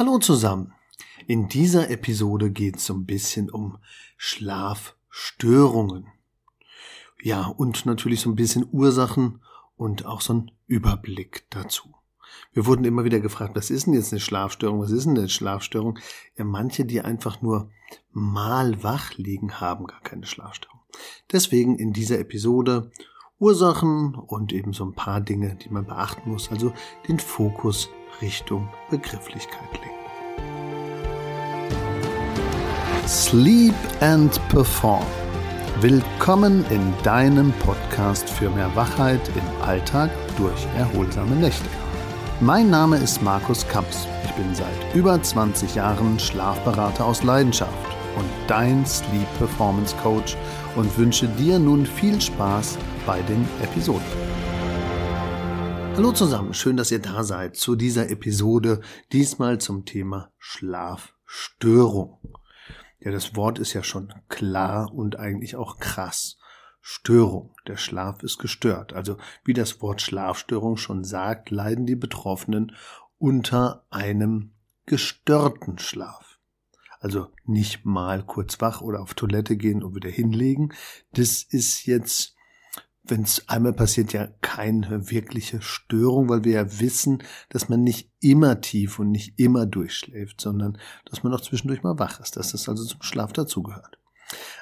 Hallo zusammen. In dieser Episode geht es so ein bisschen um Schlafstörungen. Ja, und natürlich so ein bisschen Ursachen und auch so ein Überblick dazu. Wir wurden immer wieder gefragt, was ist denn jetzt eine Schlafstörung? Was ist denn eine Schlafstörung? Ja, manche, die einfach nur mal wach liegen, haben gar keine Schlafstörung. Deswegen in dieser Episode Ursachen und eben so ein paar Dinge, die man beachten muss, also den Fokus Richtung Begrifflichkeit legen. Sleep and Perform. Willkommen in deinem Podcast für mehr Wachheit im Alltag durch erholsame Nächte. Mein Name ist Markus Kamps. Ich bin seit über 20 Jahren Schlafberater aus Leidenschaft und dein Sleep Performance Coach und wünsche dir nun viel Spaß bei den Episoden. Hallo zusammen, schön, dass ihr da seid zu dieser Episode, diesmal zum Thema Schlafstörung. Ja, das Wort ist ja schon klar und eigentlich auch krass. Störung. Der Schlaf ist gestört. Also wie das Wort Schlafstörung schon sagt, leiden die Betroffenen unter einem gestörten Schlaf. Also nicht mal kurz wach oder auf Toilette gehen und wieder hinlegen. Das ist jetzt wenn es einmal passiert, ja keine wirkliche Störung, weil wir ja wissen, dass man nicht immer tief und nicht immer durchschläft, sondern dass man auch zwischendurch mal wach ist, dass das also zum Schlaf dazugehört.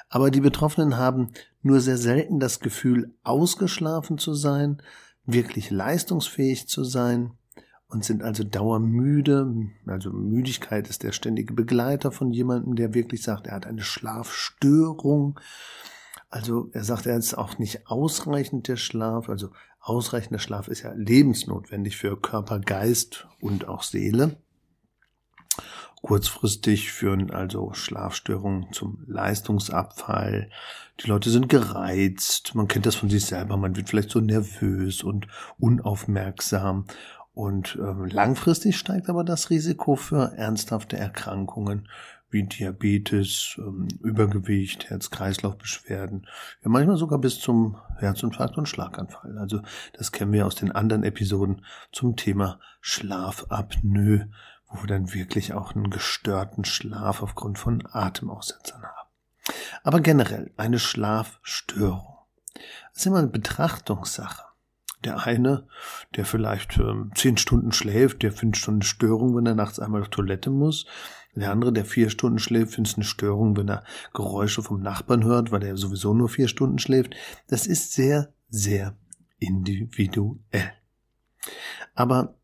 Aber die Betroffenen haben nur sehr selten das Gefühl, ausgeschlafen zu sein, wirklich leistungsfähig zu sein und sind also dauermüde. Also Müdigkeit ist der ständige Begleiter von jemandem, der wirklich sagt, er hat eine Schlafstörung also er sagt, er ist auch nicht ausreichend der Schlaf. Also ausreichender Schlaf ist ja lebensnotwendig für Körper, Geist und auch Seele. Kurzfristig führen also Schlafstörungen zum Leistungsabfall. Die Leute sind gereizt. Man kennt das von sich selber. Man wird vielleicht so nervös und unaufmerksam. Und äh, langfristig steigt aber das Risiko für ernsthafte Erkrankungen wie Diabetes, ähm, Übergewicht, Herz-Kreislauf-Beschwerden, ja manchmal sogar bis zum Herzinfarkt und Schlaganfall. Also das kennen wir aus den anderen Episoden zum Thema Schlafapnoe, wo wir dann wirklich auch einen gestörten Schlaf aufgrund von Atemaussetzern haben. Aber generell eine Schlafstörung. Das ist immer eine Betrachtungssache. Der eine, der vielleicht ähm, zehn Stunden schläft, der findet schon eine Störung, wenn er nachts einmal auf Toilette muss. Der andere, der vier Stunden schläft, findet eine Störung, wenn er Geräusche vom Nachbarn hört, weil er sowieso nur vier Stunden schläft. Das ist sehr, sehr individuell. Aber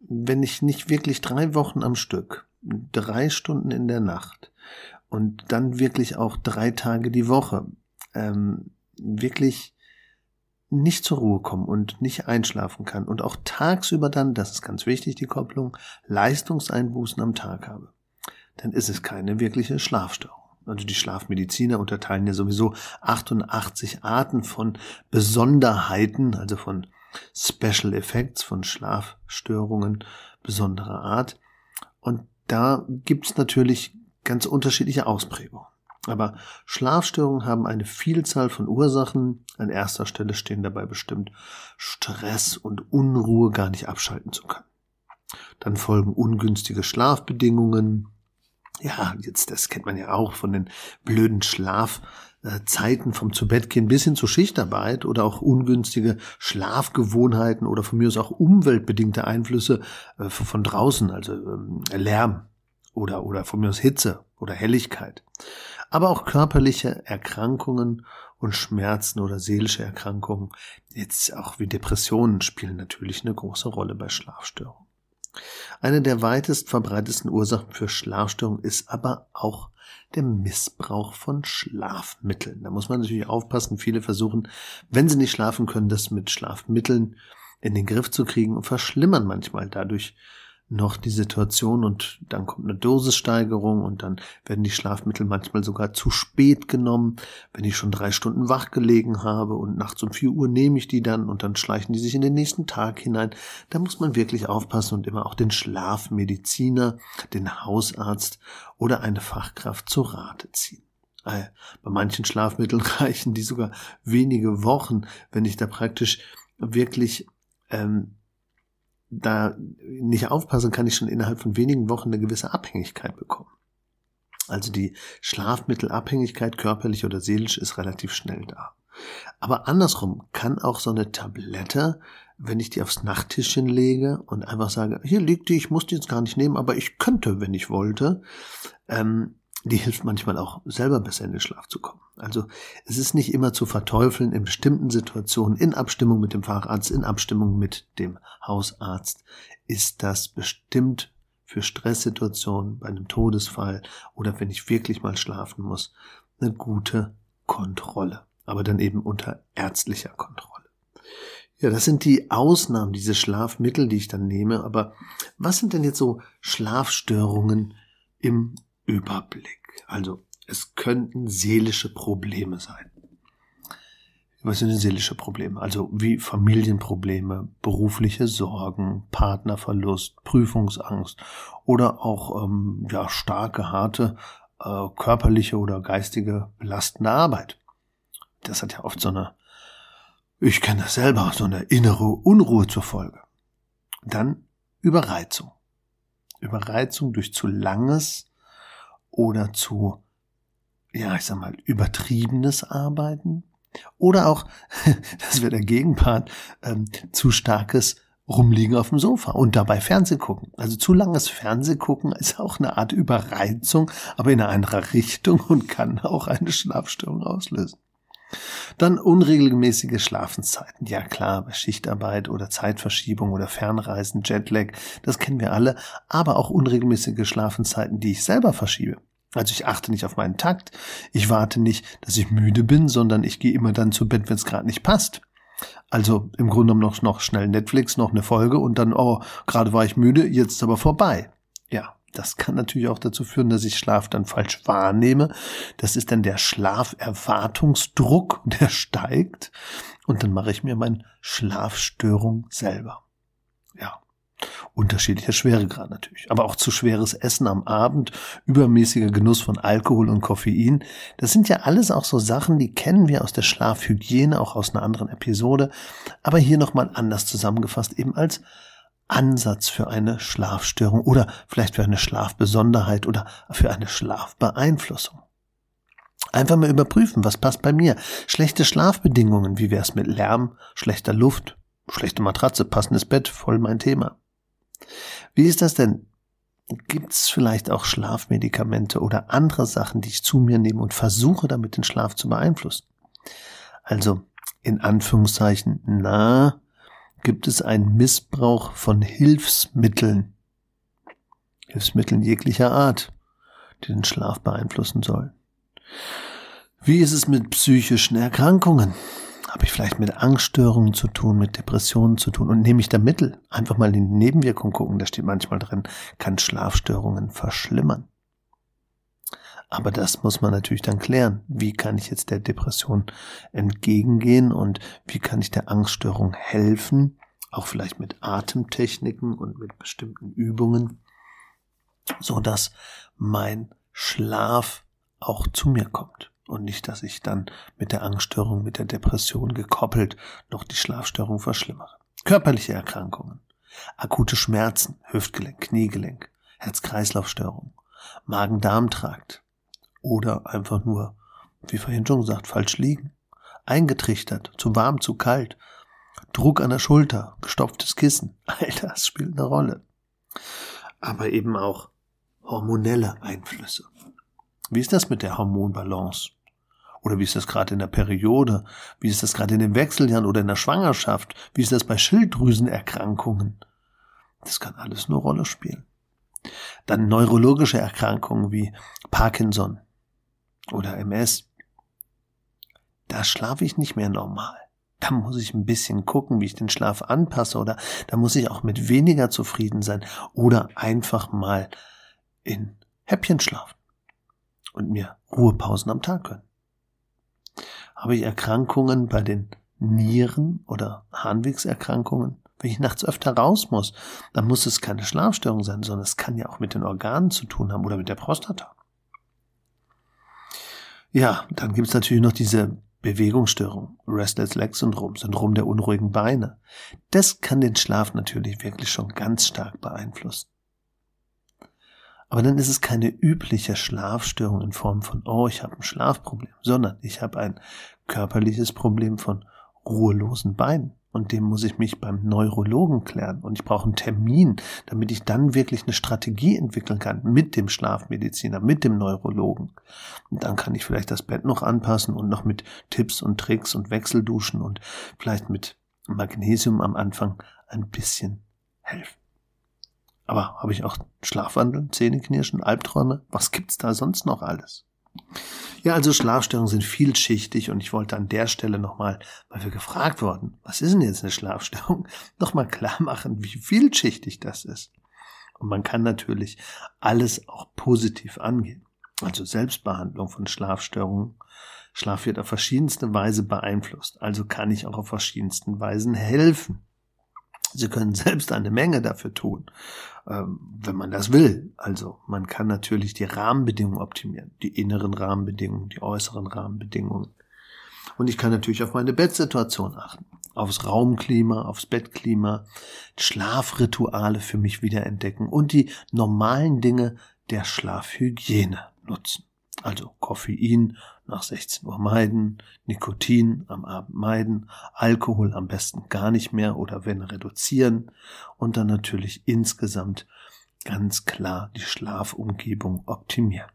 wenn ich nicht wirklich drei Wochen am Stück, drei Stunden in der Nacht und dann wirklich auch drei Tage die Woche ähm, wirklich nicht zur Ruhe kommen und nicht einschlafen kann und auch tagsüber dann, das ist ganz wichtig, die Kopplung, Leistungseinbußen am Tag habe, dann ist es keine wirkliche Schlafstörung. Also die Schlafmediziner unterteilen ja sowieso 88 Arten von Besonderheiten, also von Special Effects, von Schlafstörungen besonderer Art. Und da gibt's natürlich ganz unterschiedliche Ausprägungen. Aber Schlafstörungen haben eine Vielzahl von Ursachen. An erster Stelle stehen dabei bestimmt Stress und Unruhe gar nicht abschalten zu können. Dann folgen ungünstige Schlafbedingungen, ja, jetzt, das kennt man ja auch von den blöden Schlafzeiten vom zu Bett gehen bis hin zur Schichtarbeit oder auch ungünstige Schlafgewohnheiten oder von mir aus auch umweltbedingte Einflüsse äh, von draußen, also ähm, Lärm oder, oder von mir aus Hitze oder Helligkeit. Aber auch körperliche Erkrankungen und Schmerzen oder seelische Erkrankungen, jetzt auch wie Depressionen spielen natürlich eine große Rolle bei Schlafstörungen. Eine der weitest verbreitetsten Ursachen für Schlafstörungen ist aber auch der Missbrauch von Schlafmitteln. Da muss man natürlich aufpassen. Viele versuchen, wenn sie nicht schlafen können, das mit Schlafmitteln in den Griff zu kriegen und verschlimmern manchmal dadurch noch die Situation und dann kommt eine Dosissteigerung und dann werden die Schlafmittel manchmal sogar zu spät genommen. Wenn ich schon drei Stunden wach gelegen habe und nachts um vier Uhr nehme ich die dann und dann schleichen die sich in den nächsten Tag hinein. Da muss man wirklich aufpassen und immer auch den Schlafmediziner, den Hausarzt oder eine Fachkraft zu Rate ziehen. Bei manchen Schlafmitteln reichen die sogar wenige Wochen, wenn ich da praktisch wirklich ähm, da nicht aufpasse, kann ich schon innerhalb von wenigen Wochen eine gewisse Abhängigkeit bekommen. Also die Schlafmittelabhängigkeit, körperlich oder seelisch, ist relativ schnell da. Aber andersrum kann auch so eine Tablette, wenn ich die aufs Nachttischchen lege und einfach sage, hier liegt die, ich muss die jetzt gar nicht nehmen, aber ich könnte, wenn ich wollte, ähm, die hilft manchmal auch selber besser in den Schlaf zu kommen. Also es ist nicht immer zu verteufeln in bestimmten Situationen, in Abstimmung mit dem Facharzt, in Abstimmung mit dem Hausarzt, ist das bestimmt für Stresssituationen, bei einem Todesfall oder wenn ich wirklich mal schlafen muss, eine gute Kontrolle. Aber dann eben unter ärztlicher Kontrolle. Ja, das sind die Ausnahmen, diese Schlafmittel, die ich dann nehme. Aber was sind denn jetzt so Schlafstörungen im Überblick. Also es könnten seelische Probleme sein. Was sind denn seelische Probleme? Also wie Familienprobleme, berufliche Sorgen, Partnerverlust, Prüfungsangst oder auch ähm, ja starke, harte äh, körperliche oder geistige belastende Arbeit. Das hat ja oft so eine, ich kenne das selber, so eine innere Unruhe zur Folge. Dann Überreizung. Überreizung durch zu langes oder zu, ja, ich sag mal, übertriebenes Arbeiten oder auch, das wäre der Gegenpart, ähm, zu starkes Rumliegen auf dem Sofa und dabei Fernseh gucken. Also zu langes Fernseh gucken ist auch eine Art Überreizung, aber in eine andere Richtung und kann auch eine Schlafstörung auslösen. Dann unregelmäßige Schlafenszeiten. Ja klar, bei Schichtarbeit oder Zeitverschiebung oder Fernreisen, Jetlag, das kennen wir alle, aber auch unregelmäßige Schlafenszeiten, die ich selber verschiebe. Also ich achte nicht auf meinen Takt, ich warte nicht, dass ich müde bin, sondern ich gehe immer dann zu Bett, wenn es gerade nicht passt. Also im Grunde genommen noch, noch schnell Netflix, noch eine Folge und dann, oh, gerade war ich müde, jetzt ist aber vorbei. Ja, das kann natürlich auch dazu führen, dass ich Schlaf dann falsch wahrnehme. Das ist dann der Schlaferwartungsdruck, der steigt. Und dann mache ich mir meine Schlafstörung selber. Ja. Unterschiedlicher Schweregrad natürlich. Aber auch zu schweres Essen am Abend, übermäßiger Genuss von Alkohol und Koffein. Das sind ja alles auch so Sachen, die kennen wir aus der Schlafhygiene, auch aus einer anderen Episode. Aber hier nochmal anders zusammengefasst, eben als Ansatz für eine Schlafstörung oder vielleicht für eine Schlafbesonderheit oder für eine Schlafbeeinflussung. Einfach mal überprüfen, was passt bei mir. Schlechte Schlafbedingungen, wie wär's mit Lärm, schlechter Luft, schlechte Matratze, passendes Bett, voll mein Thema. Wie ist das denn? Gibt es vielleicht auch Schlafmedikamente oder andere Sachen, die ich zu mir nehme und versuche damit den Schlaf zu beeinflussen? Also in Anführungszeichen, na, gibt es einen Missbrauch von Hilfsmitteln, Hilfsmitteln jeglicher Art, die den Schlaf beeinflussen sollen. Wie ist es mit psychischen Erkrankungen? Habe ich vielleicht mit Angststörungen zu tun, mit Depressionen zu tun? Und nehme ich da Mittel? Einfach mal in die Nebenwirkung gucken, da steht manchmal drin, kann Schlafstörungen verschlimmern. Aber das muss man natürlich dann klären. Wie kann ich jetzt der Depression entgegengehen und wie kann ich der Angststörung helfen? Auch vielleicht mit Atemtechniken und mit bestimmten Übungen, so dass mein Schlaf auch zu mir kommt und nicht, dass ich dann mit der Angststörung, mit der Depression gekoppelt noch die Schlafstörung verschlimmere. Körperliche Erkrankungen, akute Schmerzen, Hüftgelenk, Kniegelenk, Herz-Kreislauf-Störung, Magen-Darm-Trakt oder einfach nur, wie vorhin schon gesagt, falsch liegen, eingetrichtert, zu warm, zu kalt, Druck an der Schulter, gestopftes Kissen, all das spielt eine Rolle. Aber eben auch hormonelle Einflüsse. Wie ist das mit der Hormonbalance? Oder wie ist das gerade in der Periode? Wie ist das gerade in den Wechseljahren oder in der Schwangerschaft? Wie ist das bei Schilddrüsenerkrankungen? Das kann alles eine Rolle spielen. Dann neurologische Erkrankungen wie Parkinson oder MS. Da schlafe ich nicht mehr normal. Da muss ich ein bisschen gucken, wie ich den Schlaf anpasse oder da muss ich auch mit weniger zufrieden sein oder einfach mal in Häppchen schlafen und mir Ruhepausen am Tag gönnen. Habe ich Erkrankungen bei den Nieren oder Harnwegserkrankungen? Wenn ich nachts öfter raus muss, dann muss es keine Schlafstörung sein, sondern es kann ja auch mit den Organen zu tun haben oder mit der Prostata. Ja, dann gibt es natürlich noch diese Bewegungsstörung, Restless Leg Syndrom, Syndrom der unruhigen Beine. Das kann den Schlaf natürlich wirklich schon ganz stark beeinflussen. Aber dann ist es keine übliche Schlafstörung in Form von, oh, ich habe ein Schlafproblem, sondern ich habe ein körperliches Problem von ruhelosen Beinen. Und dem muss ich mich beim Neurologen klären. Und ich brauche einen Termin, damit ich dann wirklich eine Strategie entwickeln kann mit dem Schlafmediziner, mit dem Neurologen. Und dann kann ich vielleicht das Bett noch anpassen und noch mit Tipps und Tricks und Wechselduschen und vielleicht mit Magnesium am Anfang ein bisschen helfen. Aber habe ich auch Schlafwandel, Zähneknirschen, Albträume? Was gibt's da sonst noch alles? Ja, also Schlafstörungen sind vielschichtig und ich wollte an der Stelle nochmal, weil wir gefragt wurden, was ist denn jetzt eine Schlafstörung, nochmal klar machen, wie vielschichtig das ist. Und man kann natürlich alles auch positiv angehen. Also Selbstbehandlung von Schlafstörungen. Schlaf wird auf verschiedenste Weise beeinflusst. Also kann ich auch auf verschiedensten Weisen helfen. Sie können selbst eine Menge dafür tun, ähm, wenn man das will. Also man kann natürlich die Rahmenbedingungen optimieren, die inneren Rahmenbedingungen, die äußeren Rahmenbedingungen. Und ich kann natürlich auf meine Bettsituation achten, aufs Raumklima, aufs Bettklima, Schlafrituale für mich wiederentdecken und die normalen Dinge der Schlafhygiene nutzen. Also Koffein nach 16 Uhr meiden, Nikotin am Abend meiden, Alkohol am besten gar nicht mehr oder wenn reduzieren und dann natürlich insgesamt ganz klar die Schlafumgebung optimieren.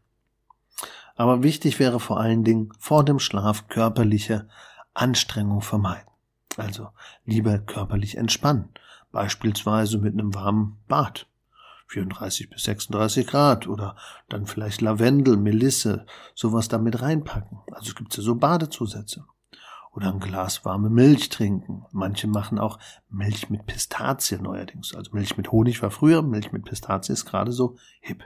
Aber wichtig wäre vor allen Dingen vor dem Schlaf körperliche Anstrengung vermeiden. Also lieber körperlich entspannen, beispielsweise mit einem warmen Bad 34 bis 36 Grad oder dann vielleicht Lavendel, Melisse, sowas damit reinpacken. Also es gibt ja so Badezusätze. Oder ein Glas warme Milch trinken. Manche machen auch Milch mit Pistazie neuerdings. Also Milch mit Honig war früher, Milch mit Pistazie ist gerade so hip.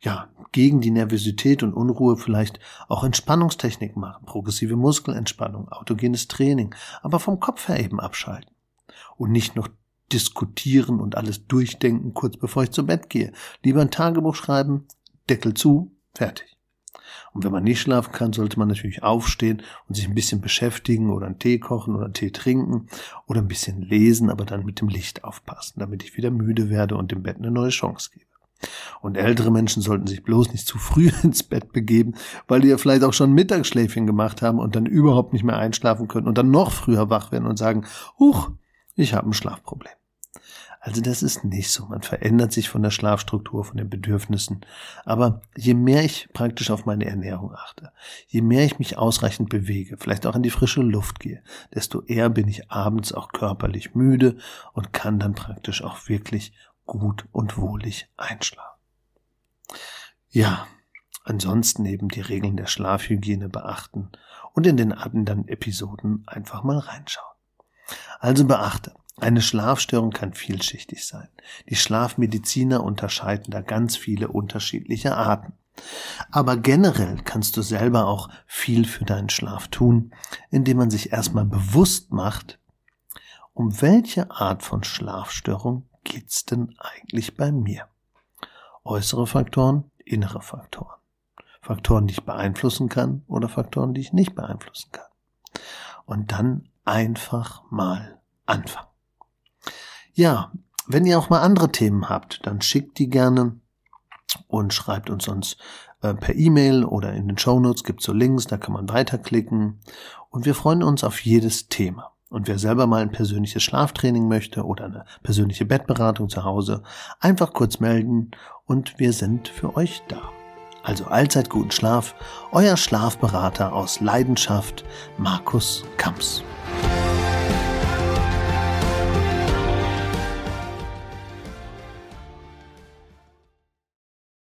Ja, gegen die Nervosität und Unruhe vielleicht auch Entspannungstechnik machen, progressive Muskelentspannung, autogenes Training, aber vom Kopf her eben abschalten. Und nicht noch diskutieren und alles durchdenken, kurz bevor ich zu Bett gehe. Lieber ein Tagebuch schreiben, Deckel zu, fertig. Und wenn man nicht schlafen kann, sollte man natürlich aufstehen und sich ein bisschen beschäftigen oder einen Tee kochen oder einen Tee trinken oder ein bisschen lesen, aber dann mit dem Licht aufpassen, damit ich wieder müde werde und dem Bett eine neue Chance gebe. Und ältere Menschen sollten sich bloß nicht zu früh ins Bett begeben, weil die ja vielleicht auch schon Mittagsschläfchen gemacht haben und dann überhaupt nicht mehr einschlafen können und dann noch früher wach werden und sagen, huch, ich habe ein Schlafproblem. Also das ist nicht so. Man verändert sich von der Schlafstruktur, von den Bedürfnissen. Aber je mehr ich praktisch auf meine Ernährung achte, je mehr ich mich ausreichend bewege, vielleicht auch in die frische Luft gehe, desto eher bin ich abends auch körperlich müde und kann dann praktisch auch wirklich gut und wohlig einschlafen. Ja, ansonsten eben die Regeln der Schlafhygiene beachten und in den anderen Episoden einfach mal reinschauen. Also beachte, eine Schlafstörung kann vielschichtig sein. Die Schlafmediziner unterscheiden da ganz viele unterschiedliche Arten. Aber generell kannst du selber auch viel für deinen Schlaf tun, indem man sich erstmal bewusst macht, um welche Art von Schlafstörung geht's denn eigentlich bei mir? Äußere Faktoren, innere Faktoren. Faktoren, die ich beeinflussen kann oder Faktoren, die ich nicht beeinflussen kann. Und dann einfach mal anfangen. Ja, wenn ihr auch mal andere Themen habt, dann schickt die gerne und schreibt uns sonst äh, per E-Mail oder in den Show Notes gibt's so Links, da kann man weiterklicken und wir freuen uns auf jedes Thema. Und wer selber mal ein persönliches Schlaftraining möchte oder eine persönliche Bettberatung zu Hause, einfach kurz melden und wir sind für euch da. Also allzeit guten Schlaf, euer Schlafberater aus Leidenschaft, Markus Kamps.